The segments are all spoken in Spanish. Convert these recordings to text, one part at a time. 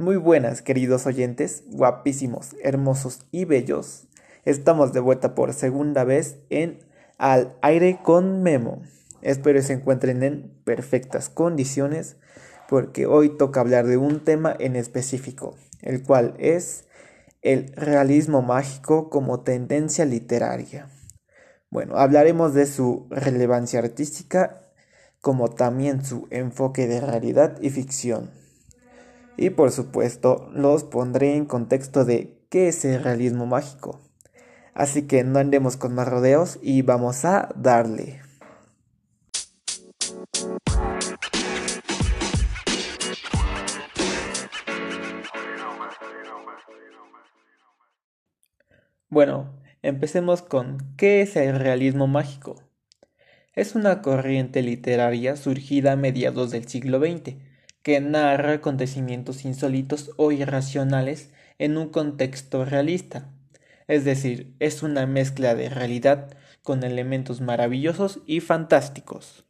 Muy buenas, queridos oyentes, guapísimos, hermosos y bellos. Estamos de vuelta por segunda vez en Al aire con Memo. Espero que se encuentren en perfectas condiciones porque hoy toca hablar de un tema en específico, el cual es el realismo mágico como tendencia literaria. Bueno, hablaremos de su relevancia artística como también su enfoque de realidad y ficción. Y por supuesto, los pondré en contexto de qué es el realismo mágico. Así que no andemos con más rodeos y vamos a darle. Bueno, empecemos con ¿qué es el realismo mágico? Es una corriente literaria surgida a mediados del siglo XX que narra acontecimientos insólitos o irracionales en un contexto realista. Es decir, es una mezcla de realidad con elementos maravillosos y fantásticos.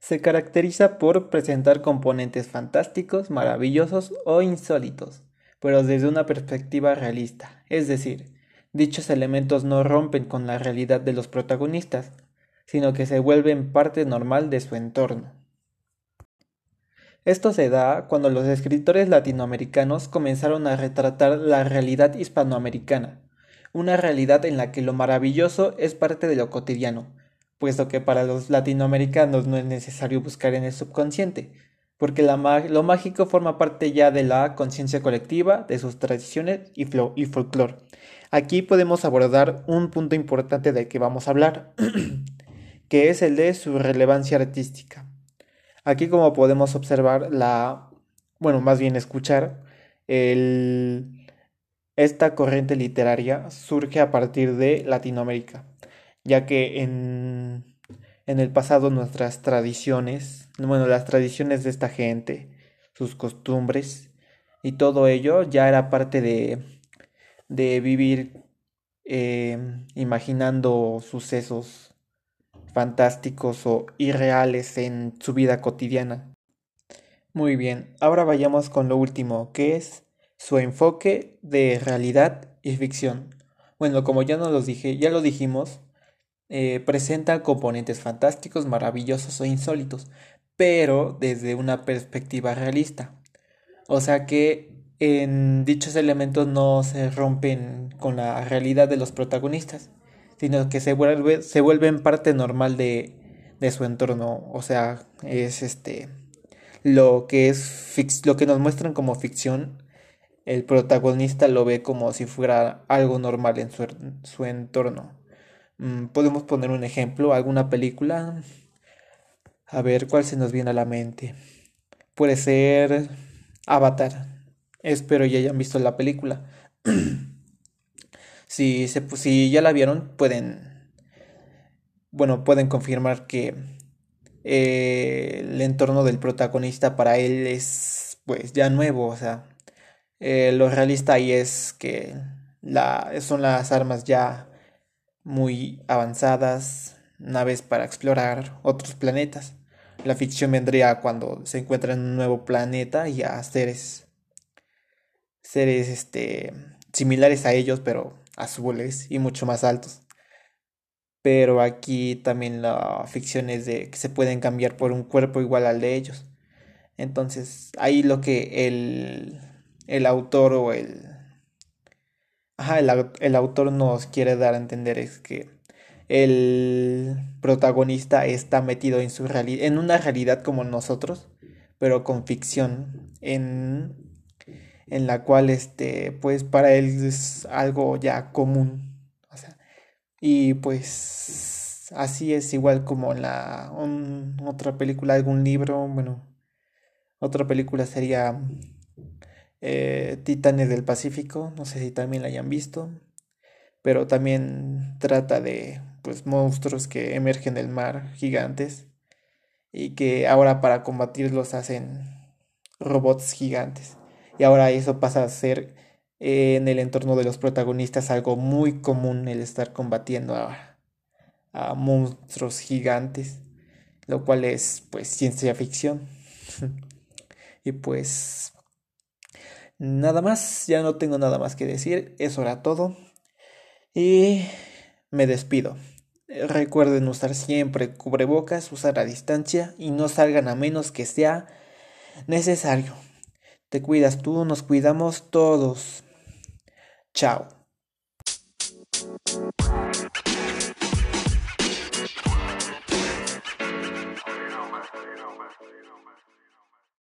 Se caracteriza por presentar componentes fantásticos, maravillosos o insólitos, pero desde una perspectiva realista. Es decir, dichos elementos no rompen con la realidad de los protagonistas, sino que se vuelven parte normal de su entorno. Esto se da cuando los escritores latinoamericanos comenzaron a retratar la realidad hispanoamericana, una realidad en la que lo maravilloso es parte de lo cotidiano, puesto que para los latinoamericanos no es necesario buscar en el subconsciente, porque lo mágico forma parte ya de la conciencia colectiva, de sus tradiciones y, y folclore. Aquí podemos abordar un punto importante del que vamos a hablar, que es el de su relevancia artística. Aquí como podemos observar la, bueno, más bien escuchar, el, esta corriente literaria surge a partir de Latinoamérica, ya que en, en el pasado nuestras tradiciones, bueno, las tradiciones de esta gente, sus costumbres y todo ello ya era parte de, de vivir eh, imaginando sucesos fantásticos o irreales en su vida cotidiana. Muy bien, ahora vayamos con lo último, que es su enfoque de realidad y ficción. Bueno, como ya no los dije, ya lo dijimos, eh, presenta componentes fantásticos, maravillosos o insólitos, pero desde una perspectiva realista. O sea que en dichos elementos no se rompen con la realidad de los protagonistas, sino que se, vuelve, se vuelven parte normal de, de su entorno. O sea, es este lo que es lo que nos muestran como ficción, el protagonista lo ve como si fuera algo normal en su, su entorno. Mm, podemos poner un ejemplo, alguna película. A ver cuál se nos viene a la mente. Puede ser Avatar. Espero ya hayan visto la película. Si, se, si ya la vieron, pueden, bueno, pueden confirmar que eh, el entorno del protagonista para él es, pues, ya nuevo, o sea, eh, lo realista ahí es que la, son las armas ya muy avanzadas, naves para explorar otros planetas. La ficción vendría cuando se encuentra en un nuevo planeta y a seres seres este similares a ellos, pero azules y mucho más altos. Pero aquí también la ficción es de que se pueden cambiar por un cuerpo igual al de ellos. Entonces, ahí lo que el, el autor o el... Ajá, el, el autor nos quiere dar a entender es que el protagonista está metido en, su en una realidad como nosotros, pero con ficción, en en la cual este pues para él es algo ya común y pues así es igual como la otra película algún libro bueno otra película sería eh, Titanes del Pacífico no sé si también la hayan visto pero también trata de pues monstruos que emergen del mar gigantes y que ahora para combatirlos hacen robots gigantes y ahora eso pasa a ser eh, en el entorno de los protagonistas algo muy común el estar combatiendo a, a monstruos gigantes, lo cual es pues ciencia ficción. y pues nada más, ya no tengo nada más que decir, eso era todo. Y me despido. Recuerden usar siempre cubrebocas, usar a distancia y no salgan a menos que sea necesario. Te cuidas tú, nos cuidamos todos. Chao.